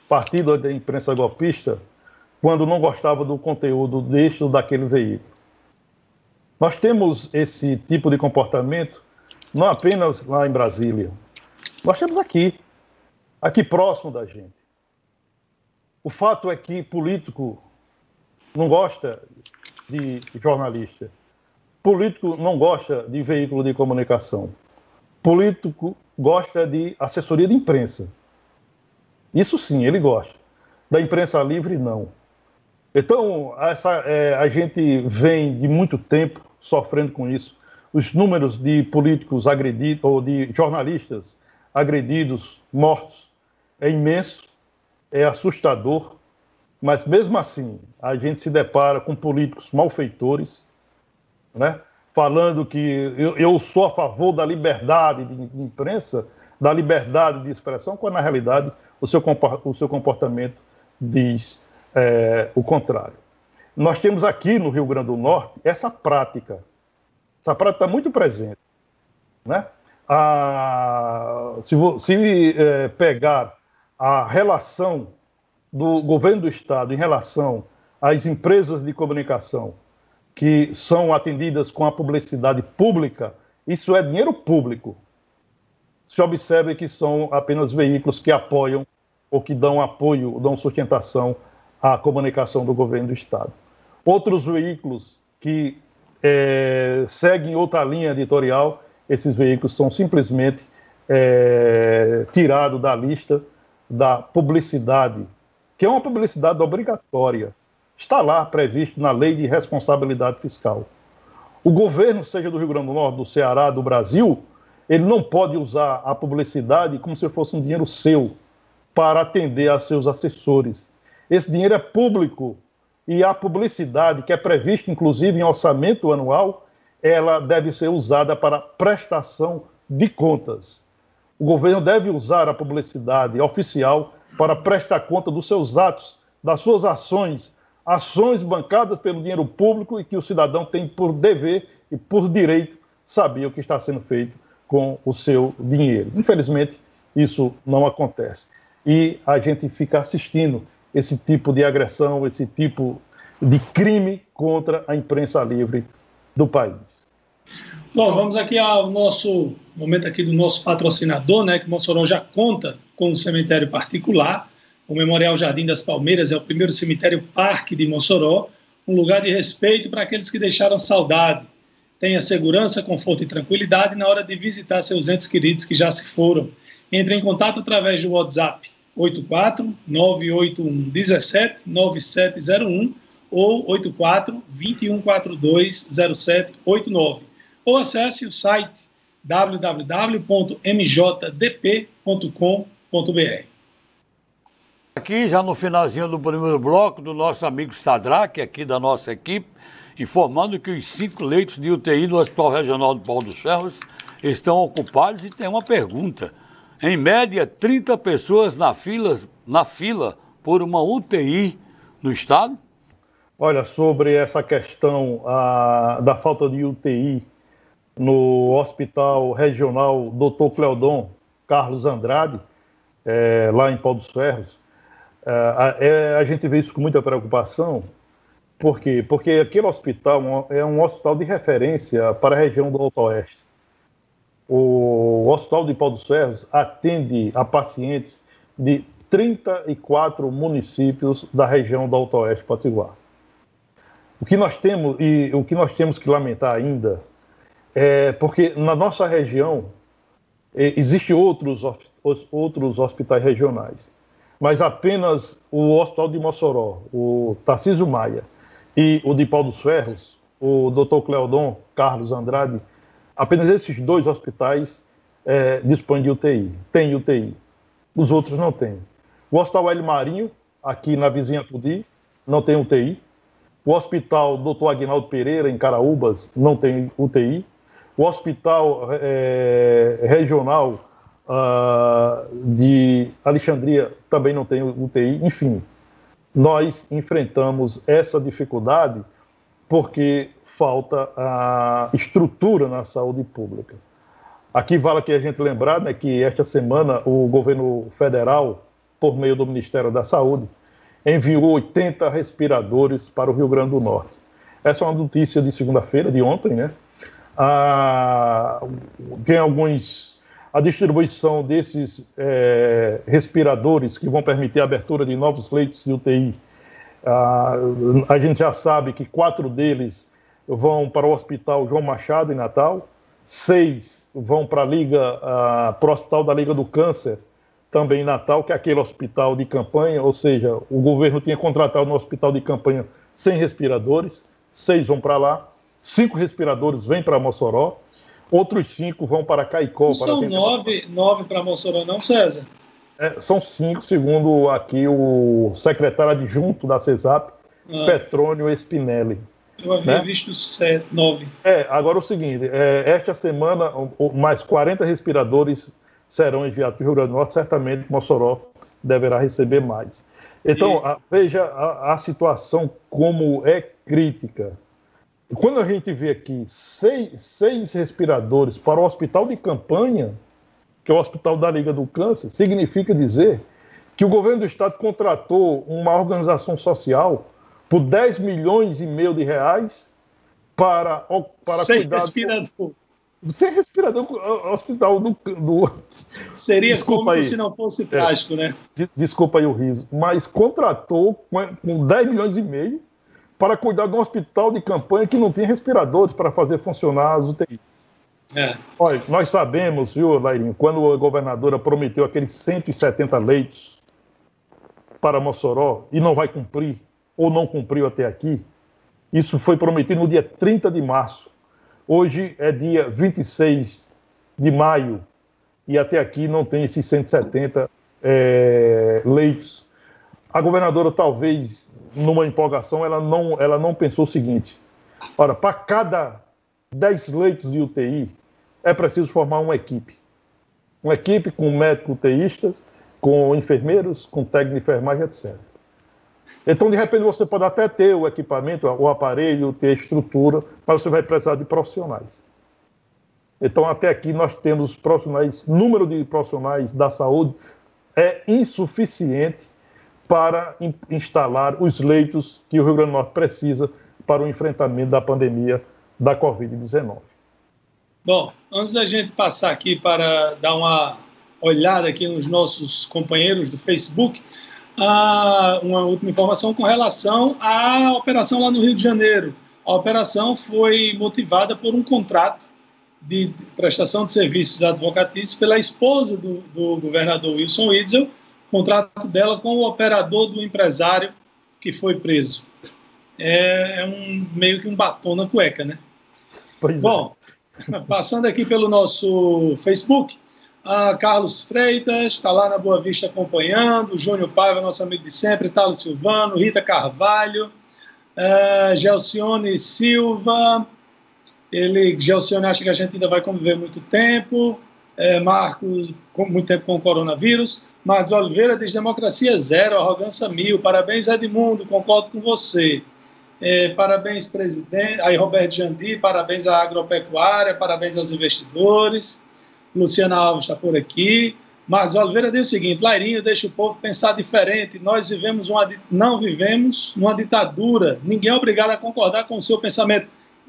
Partido da Imprensa Golpista, quando não gostava do conteúdo deste ou daquele veículo. Nós temos esse tipo de comportamento não apenas lá em Brasília, nós temos aqui, aqui próximo da gente. O fato é que político não gosta de jornalista. Político não gosta de veículo de comunicação. Político gosta de assessoria de imprensa. Isso sim, ele gosta. Da imprensa livre, não. Então, essa, é, a gente vem de muito tempo sofrendo com isso. Os números de políticos agredidos, ou de jornalistas agredidos, mortos, é imenso, é assustador, mas mesmo assim a gente se depara com políticos malfeitores, né? falando que eu, eu sou a favor da liberdade de imprensa, da liberdade de expressão, quando na realidade o seu, o seu comportamento diz é, o contrário. Nós temos aqui no Rio Grande do Norte essa prática. Essa prática está muito presente. Né? A, se, se é, pegar a relação do governo do Estado em relação às empresas de comunicação que são atendidas com a publicidade pública, isso é dinheiro público. Se observe que são apenas veículos que apoiam ou que dão apoio, dão sustentação à comunicação do governo do Estado. Outros veículos que é, seguem outra linha editorial, esses veículos são simplesmente é, tirados da lista da publicidade, que é uma publicidade obrigatória. Está lá previsto na lei de responsabilidade fiscal. O governo, seja do Rio Grande do Norte, do Ceará, do Brasil, ele não pode usar a publicidade como se fosse um dinheiro seu para atender a seus assessores. Esse dinheiro é público e a publicidade, que é prevista inclusive em orçamento anual, ela deve ser usada para prestação de contas. O governo deve usar a publicidade oficial para prestar conta dos seus atos, das suas ações, ações bancadas pelo dinheiro público e que o cidadão tem por dever e por direito saber o que está sendo feito com o seu dinheiro. Infelizmente, isso não acontece. E a gente fica assistindo esse tipo de agressão, esse tipo de crime contra a imprensa livre do país. Bom, vamos aqui ao nosso momento aqui do nosso patrocinador, né, que Mossoró já conta com um cemitério particular. O Memorial Jardim das Palmeiras é o primeiro cemitério parque de Mossoró, um lugar de respeito para aqueles que deixaram saudade. Tenha segurança, conforto e tranquilidade na hora de visitar seus entes queridos que já se foram. Entre em contato através do WhatsApp 84 981 17 9701 ou 84 2142 0789 ou acesse o site www.mjdp.com.br. Aqui, já no finalzinho do primeiro bloco, do nosso amigo Sadraque, aqui da nossa equipe, informando que os cinco leitos de UTI do Hospital Regional do Paulo dos Ferros estão ocupados e tem uma pergunta. Em média, 30 pessoas na fila, na fila por uma UTI no estado? Olha, sobre essa questão a, da falta de UTI no Hospital Regional Dr. Cleodon Carlos Andrade, é, lá em Pau dos Ferros, é, a, a, gente vê isso com muita preocupação. Por quê? Porque aquele hospital é um hospital de referência para a região do Alto Oeste. O Hospital de Pau dos Ferros atende a pacientes de 34 municípios da região do Alto Oeste Potiguar. O que nós temos e o que nós temos que lamentar ainda é porque na nossa região existem outros outros hospitais regionais, mas apenas o Hospital de Mossoró, o Tarcísio Maia e o de Pau dos Ferros, o Dr. Cleodon Carlos Andrade, apenas esses dois hospitais é, dispõem de UTI, tem UTI. Os outros não têm. O Hospital Hélio Marinho, aqui na vizinha Pudi, não tem UTI. O Hospital Dr. Aguinaldo Pereira, em Caraúbas, não tem UTI. O Hospital é, Regional uh, de Alexandria também não tem UTI. Enfim, nós enfrentamos essa dificuldade porque falta a estrutura na saúde pública. Aqui vale que a gente lembrar né, que esta semana o governo federal por meio do Ministério da Saúde, enviou 80 respiradores para o Rio Grande do Norte. Essa é uma notícia de segunda-feira, de ontem, né? Ah, tem alguns. A distribuição desses é, respiradores que vão permitir a abertura de novos leitos de UTI. Ah, a gente já sabe que quatro deles vão para o Hospital João Machado, em Natal, seis vão para a Liga, ah, para o Hospital da Liga do Câncer, também em Natal, que é aquele hospital de campanha, ou seja, o governo tinha contratado um hospital de campanha sem respiradores, seis vão para lá, cinco respiradores vêm para Mossoró, outros cinco vão para Caicó. Não para são nove, nove para Mossoró, não, César? É, são cinco, segundo aqui o secretário adjunto da CESAP, ah. Petrônio Spinelli. Eu havia né? visto sete, nove. É, agora o seguinte, é, esta semana mais 40 respiradores serão enviados para o Rio Grande do Norte, certamente Mossoró deverá receber mais. Então, e... a, veja a, a, situação como é crítica. Quando a gente vê aqui seis, seis respiradores para o hospital de campanha, que é o Hospital da Liga do Câncer, significa dizer que o governo do estado contratou uma organização social por 10 milhões e meio de reais para, para cuidar... respirador. Sem respirador, hospital do. do... Seria Desculpa como aí. se não fosse trágico, é. né? Desculpa aí o riso. Mas contratou com 10 milhões e meio para cuidar de um hospital de campanha que não tinha respiradores para fazer funcionar as UTIs. É. Olha, nós sabemos, viu, Lairinho, quando a governadora prometeu aqueles 170 leitos para Mossoró e não vai cumprir, ou não cumpriu até aqui, isso foi prometido no dia 30 de março. Hoje é dia 26 de maio e até aqui não tem esses 170 é, leitos. A governadora, talvez, numa empolgação, ela não, ela não pensou o seguinte: ora, para cada 10 leitos de UTI, é preciso formar uma equipe. Uma equipe com médicos UTIistas, com enfermeiros, com técnico de enfermagem, etc. Então, de repente, você pode até ter o equipamento, o aparelho, ter a estrutura, mas você vai precisar de profissionais. Então, até aqui, nós temos profissionais, número de profissionais da saúde é insuficiente para instalar os leitos que o Rio Grande do Norte precisa para o enfrentamento da pandemia da Covid-19. Bom, antes da gente passar aqui para dar uma olhada aqui nos nossos companheiros do Facebook, ah, uma última informação com relação à operação lá no Rio de Janeiro. A operação foi motivada por um contrato de prestação de serviços advocatícios pela esposa do, do governador Wilson Witzel, contrato dela com o operador do empresário que foi preso. É, é um meio que um batom na cueca, né? Pois Bom, é. passando aqui pelo nosso Facebook, a Carlos Freitas, está lá na Boa Vista acompanhando, Júnior Paiva, nosso amigo de sempre, Talo Silvano, Rita Carvalho, uh, Gelcione Silva, ele, Gelcione acha que a gente ainda vai conviver muito tempo, É, Marcos, com muito tempo com o coronavírus. Marcos Oliveira diz: democracia zero, arrogância mil. Parabéns, Edmundo, concordo com você. É, parabéns, presidente. Aí, Roberto Jandi, parabéns à agropecuária, parabéns aos investidores. Luciana Alves está por aqui. Marcos Oliveira diz o seguinte: Lairinho deixa o povo pensar diferente. Nós vivemos uma, não vivemos numa ditadura. Ninguém é obrigado a concordar com o seu pensamento.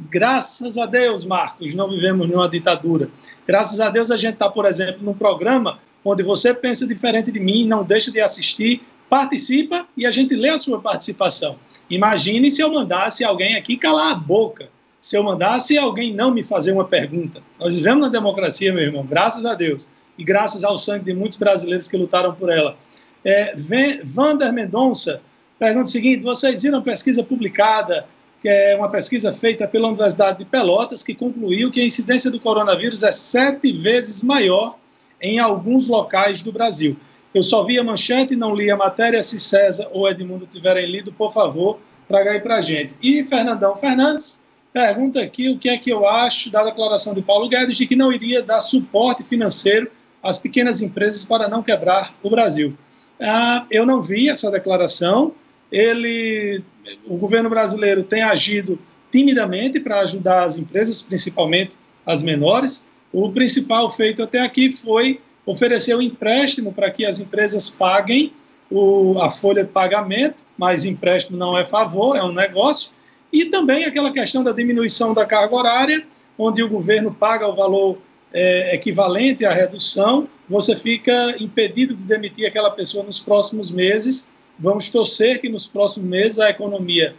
Graças a Deus, Marcos, não vivemos numa ditadura. Graças a Deus a gente está, por exemplo, num programa onde você pensa diferente de mim, não deixa de assistir, participa e a gente lê a sua participação. Imagine se eu mandasse alguém aqui calar a boca, se eu mandasse alguém não me fazer uma pergunta. Nós vivemos na democracia, meu irmão, graças a Deus, e graças ao sangue de muitos brasileiros que lutaram por ela. É, Vander Mendonça pergunta o seguinte: vocês viram a pesquisa publicada, que é uma pesquisa feita pela Universidade de Pelotas, que concluiu que a incidência do coronavírus é sete vezes maior em alguns locais do Brasil. Eu só vi a manchete, não li a matéria. Se César ou Edmundo tiverem lido, por favor, traga aí para a gente. E Fernandão Fernandes pergunta aqui o que é que eu acho da declaração de Paulo Guedes de que não iria dar suporte financeiro às pequenas empresas para não quebrar o Brasil. Ah, eu não vi essa declaração. Ele, o governo brasileiro tem agido timidamente para ajudar as empresas, principalmente as menores. O principal feito até aqui foi oferecer um empréstimo para que as empresas paguem o, a folha de pagamento, mas empréstimo não é favor, é um negócio. E também aquela questão da diminuição da carga horária, onde o governo paga o valor é, equivalente à redução, você fica impedido de demitir aquela pessoa nos próximos meses. Vamos torcer que nos próximos meses a economia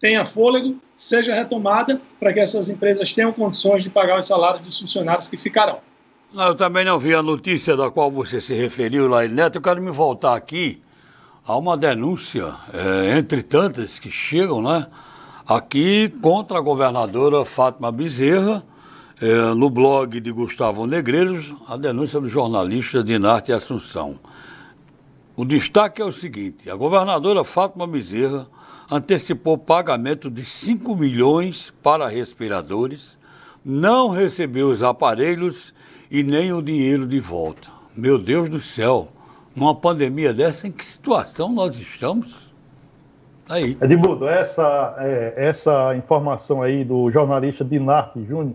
tenha fôlego, seja retomada, para que essas empresas tenham condições de pagar os salários dos funcionários que ficarão. Eu também não vi a notícia da qual você se referiu, Laí Neto. Eu quero me voltar aqui a uma denúncia, é, entre tantas que chegam, né? Aqui contra a governadora Fátima Bezerra, é, no blog de Gustavo Negreiros, a denúncia do jornalista Dinarte Assunção. O destaque é o seguinte: a governadora Fátima Bezerra antecipou pagamento de 5 milhões para respiradores, não recebeu os aparelhos e nem o dinheiro de volta. Meu Deus do céu, numa pandemia dessa, em que situação nós estamos? Aí. Edmundo, essa, é, essa informação aí do jornalista Dinarte Júnior.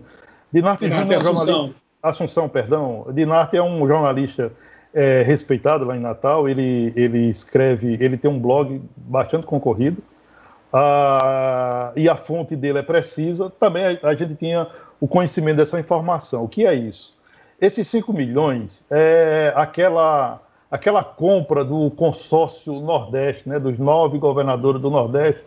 Dinarte, Dinarte Júnior é Assunção. jornalista. Assunção, perdão. Dinarte é um jornalista é, respeitado lá em Natal. Ele, ele escreve, ele tem um blog bastante concorrido ah, e a fonte dele é precisa, também a, a, gente tinha o conhecimento dessa informação. O que é isso? Esses 5 milhões é aquela, aquela compra do consórcio Nordeste, né, dos nove governadores do Nordeste,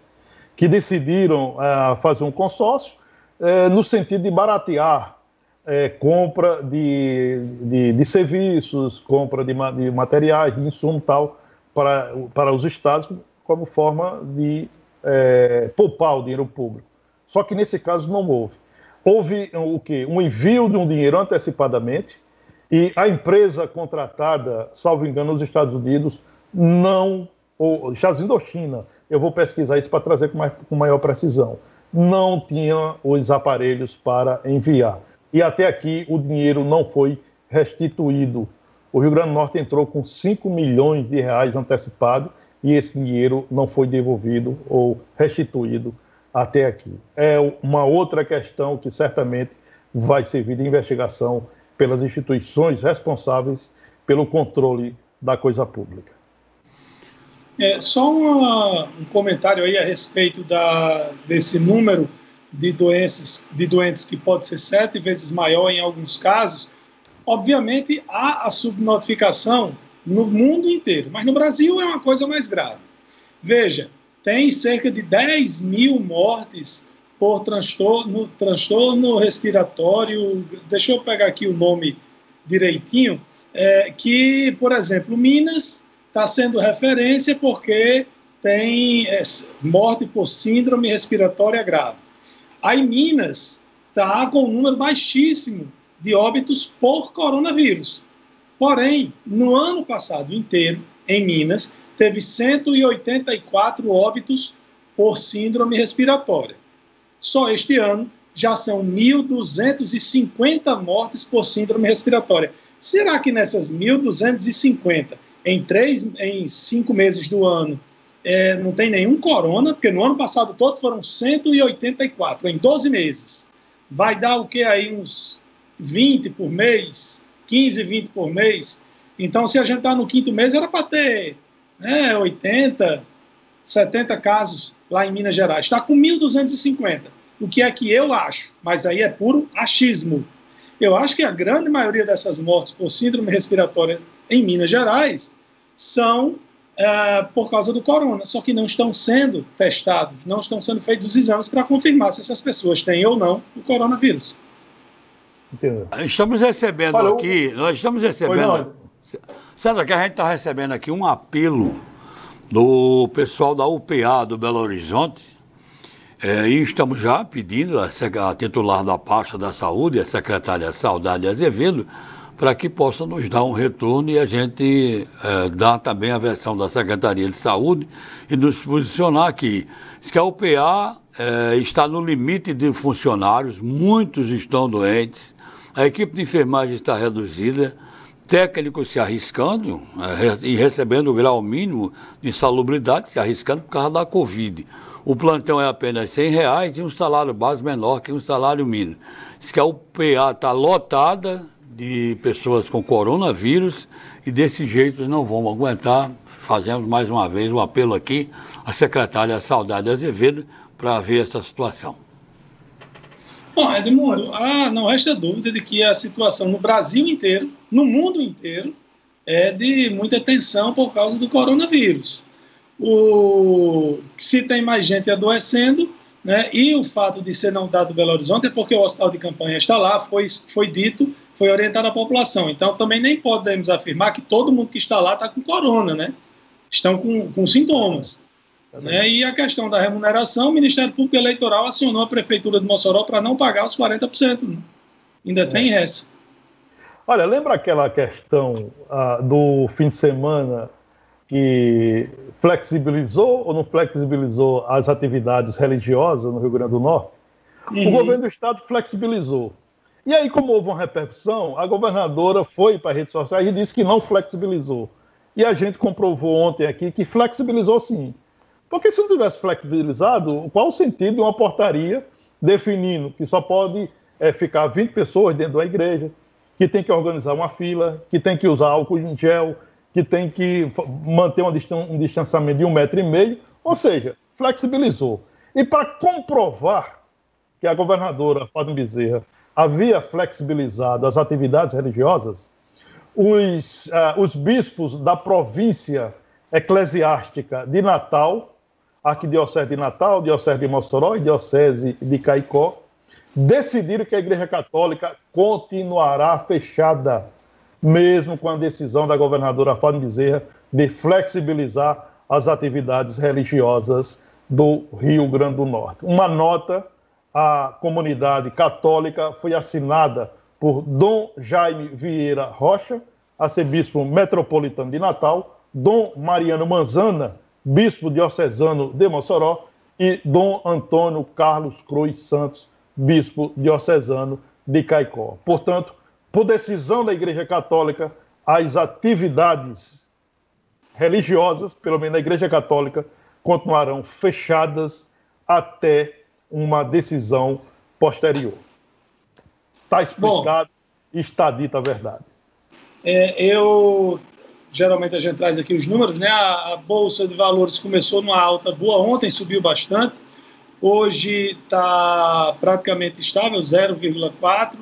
que decidiram ah, fazer um consórcio é, no sentido de baratear é, compra de, de, de, serviços, compra de, de materiais, de insumo tal, para, para os estados, como forma de é, poupar o dinheiro público. Só que nesse caso não houve. Houve o quê? Um envio de um dinheiro antecipadamente e a empresa contratada, salvo engano, nos Estados Unidos, não, ou Estados Unidos ou China, eu vou pesquisar isso para trazer com, mais, com maior precisão, não tinha os aparelhos para enviar. E até aqui o dinheiro não foi restituído. O Rio Grande do Norte entrou com 5 milhões de reais antecipado e esse dinheiro não foi devolvido ou restituído até aqui. É uma outra questão que certamente vai servir de investigação pelas instituições responsáveis pelo controle da coisa pública. É, só uma, um comentário aí a respeito da, desse número de doenças, de doentes que pode ser sete vezes maior em alguns casos. Obviamente há a subnotificação no mundo inteiro, mas no Brasil é uma coisa mais grave. Veja, tem cerca de 10 mil mortes por transtorno, transtorno respiratório. Deixa eu pegar aqui o nome direitinho. É, que, por exemplo, Minas está sendo referência porque tem é, morte por síndrome respiratória grave. Aí Minas está com um número baixíssimo de óbitos por coronavírus. Porém, no ano passado inteiro, em Minas, teve 184 óbitos por síndrome respiratória. Só este ano já são 1.250 mortes por síndrome respiratória. Será que nessas 1.250, em, três, em cinco meses do ano, é, não tem nenhum corona? Porque no ano passado todo foram 184, em 12 meses. Vai dar o que aí? Uns 20 por mês? 15, 20 por mês? Então, se a gente está no quinto mês, era para ter né, 80, 70 casos lá em Minas Gerais. Está com 1.250. O que é que eu acho? Mas aí é puro achismo. Eu acho que a grande maioria dessas mortes por síndrome respiratória em Minas Gerais são é, por causa do corona, só que não estão sendo testados, não estão sendo feitos os exames para confirmar se essas pessoas têm ou não o coronavírus. Entendeu? Estamos recebendo Olha, aqui, nós estamos recebendo. Sandra, que a gente está recebendo aqui um apelo do pessoal da UPA do Belo Horizonte, é, e estamos já pedindo a, a, titular da pasta da saúde, a secretária Saudade Azevedo, para que possa nos dar um retorno e a gente é, dar também a versão da Secretaria de Saúde e nos posicionar aqui. Diz que a UPA é, está no limite de funcionários, muitos estão doentes, a equipe de enfermagem está reduzida, técnicos se arriscando é, e recebendo o grau mínimo de insalubridade, se arriscando por causa da Covid. O plantão é apenas 100 reais e um salário base menor que um salário mínimo. Diz que a UPA está lotada de pessoas com coronavírus e desse jeito não vamos aguentar. Fazemos mais uma vez um apelo aqui à secretária Saudade Azevedo para ver essa situação. Bom, Edmundo, ah, não resta dúvida de que a situação no Brasil inteiro, no mundo inteiro, é de muita tensão por causa do coronavírus. O, se tem mais gente adoecendo, né, e o fato de ser não dado Belo Horizonte é porque o hospital de campanha está lá, foi, foi dito, foi orientado à população. Então, também nem podemos afirmar que todo mundo que está lá está com corona, né? Estão com, com sintomas. Né? E a questão da remuneração, o Ministério Público Eleitoral acionou a Prefeitura de Mossoró para não pagar os 40%. Né? Ainda é. tem essa. Olha, lembra aquela questão ah, do fim de semana que flexibilizou ou não flexibilizou as atividades religiosas no Rio Grande do Norte? Uhum. O governo do estado flexibilizou. E aí, como houve uma repercussão, a governadora foi para as redes sociais e disse que não flexibilizou. E a gente comprovou ontem aqui que flexibilizou sim. Porque se não tivesse flexibilizado, qual o sentido de uma portaria definindo que só pode é, ficar 20 pessoas dentro da igreja, que tem que organizar uma fila, que tem que usar álcool em gel, que tem que manter um distanciamento de um metro e meio, ou seja, flexibilizou. E para comprovar que a governadora Fátima Bezerra havia flexibilizado as atividades religiosas, os, uh, os bispos da província eclesiástica de Natal Arquidiocese de Natal, Diocese de Mossoró e Diocese de Caicó, decidiram que a Igreja Católica continuará fechada, mesmo com a decisão da governadora Fátima Bezerra de flexibilizar as atividades religiosas do Rio Grande do Norte. Uma nota à comunidade católica foi assinada por Dom Jaime Vieira Rocha, arcebispo metropolitano de Natal, Dom Mariano Manzana, bispo diocesano de Mossoró, e Dom Antônio Carlos Cruz Santos, bispo diocesano de Caicó. Portanto, por decisão da Igreja Católica, as atividades religiosas, pelo menos na Igreja Católica, continuarão fechadas até uma decisão posterior. Está explicado, Bom, está dita a verdade. É, eu geralmente a gente traz aqui os números, né? A, a, bolsa de valores começou numa alta boa ontem, subiu bastante. Hoje está praticamente estável, 0,4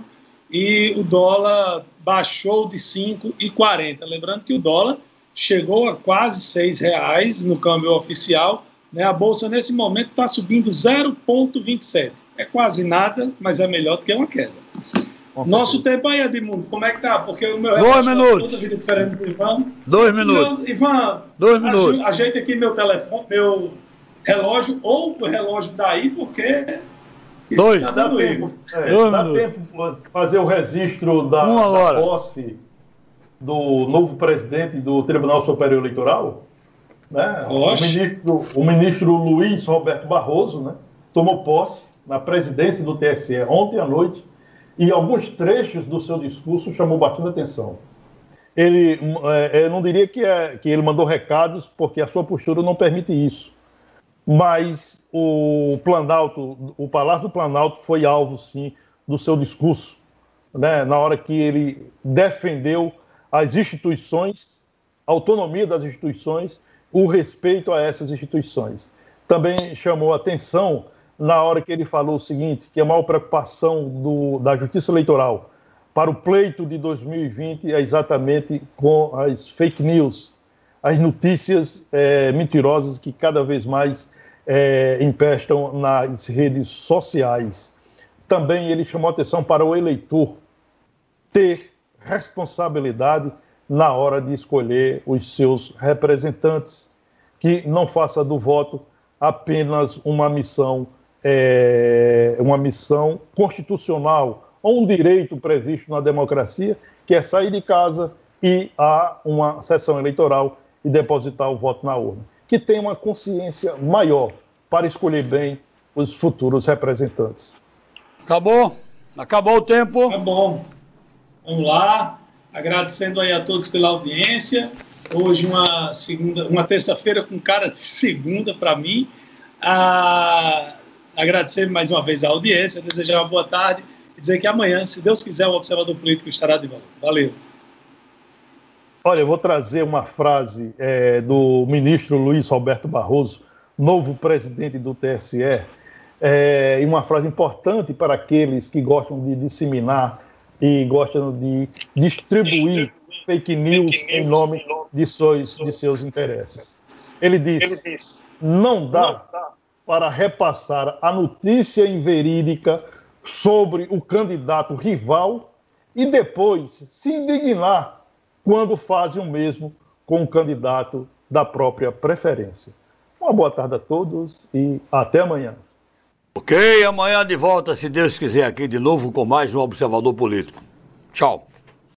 e o dólar baixou de 5,40. Lembrando que o dólar chegou a quase seis reais no câmbio oficial. Né? A bolsa nesse momento está subindo 0,27. É quase nada, mas é melhor do que uma queda. Nosso tempo aí, Edmundo, como é que tá? Porque o meu Dois minutos. toda vida diferente do Ivan. Dois minutos. Meu, Ivan, Dois minutos. Ajeita aqui meu telefone, meu relógio, ou o relógio daí, porque. Dois. Tá dando tempo, é, Dois dá minutos. tempo fazer o registro da, da posse do novo presidente do Tribunal Superior Eleitoral? Né? O, ministro, o ministro Luiz Roberto Barroso né? tomou posse na presidência do TSE ontem à noite e alguns trechos do seu discurso chamou bastante atenção. Ele, é, eu não diria que, é, que ele mandou recados, porque a sua postura não permite isso. Mas o Planalto, o Palácio do Planalto foi alvo, sim, do seu discurso, né? na hora que ele defendeu as instituições, a autonomia das instituições, o respeito a essas instituições. Também chamou atenção na hora que ele falou o seguinte, que a maior preocupação do, da Justiça Eleitoral para o pleito de 2020 é exatamente com as fake news, as notícias é, mentirosas que cada vez mais é, empestam nas redes sociais. Também ele chamou atenção para o eleitor ter responsabilidade na hora de escolher os seus representantes, que não faça do voto apenas uma missão, é, uma missão constitucional ou um direito previsto na democracia, que é sair de casa e a uma sessão eleitoral e depositar o voto na urna. Que tem uma consciência maior para escolher bem os futuros representantes. Acabou? Acabou o tempo? Bom. Vamos lá. Agradecendo aí a todos pela audiência. Hoje uma segunda, uma terça-feira com cara de segunda para mim. Ah, agradecer mais uma vez a audiência, desejar uma boa tarde e dizer que amanhã, se Deus quiser, o Observador Político estará de volta. Valeu. Olha, eu vou trazer uma frase é, do ministro Luiz Roberto Barroso, novo presidente do TSE, é, e uma frase importante para aqueles que gostam de disseminar e gostam de distribuir fake news em nome de seus, de seus interesses. Ele diz: não dá para repassar a notícia inverídica sobre o candidato rival e depois se indignar quando fazem o mesmo com o candidato da própria preferência. Uma boa tarde a todos e até amanhã. Ok, amanhã de volta, se Deus quiser, aqui de novo com mais um Observador Político. Tchau.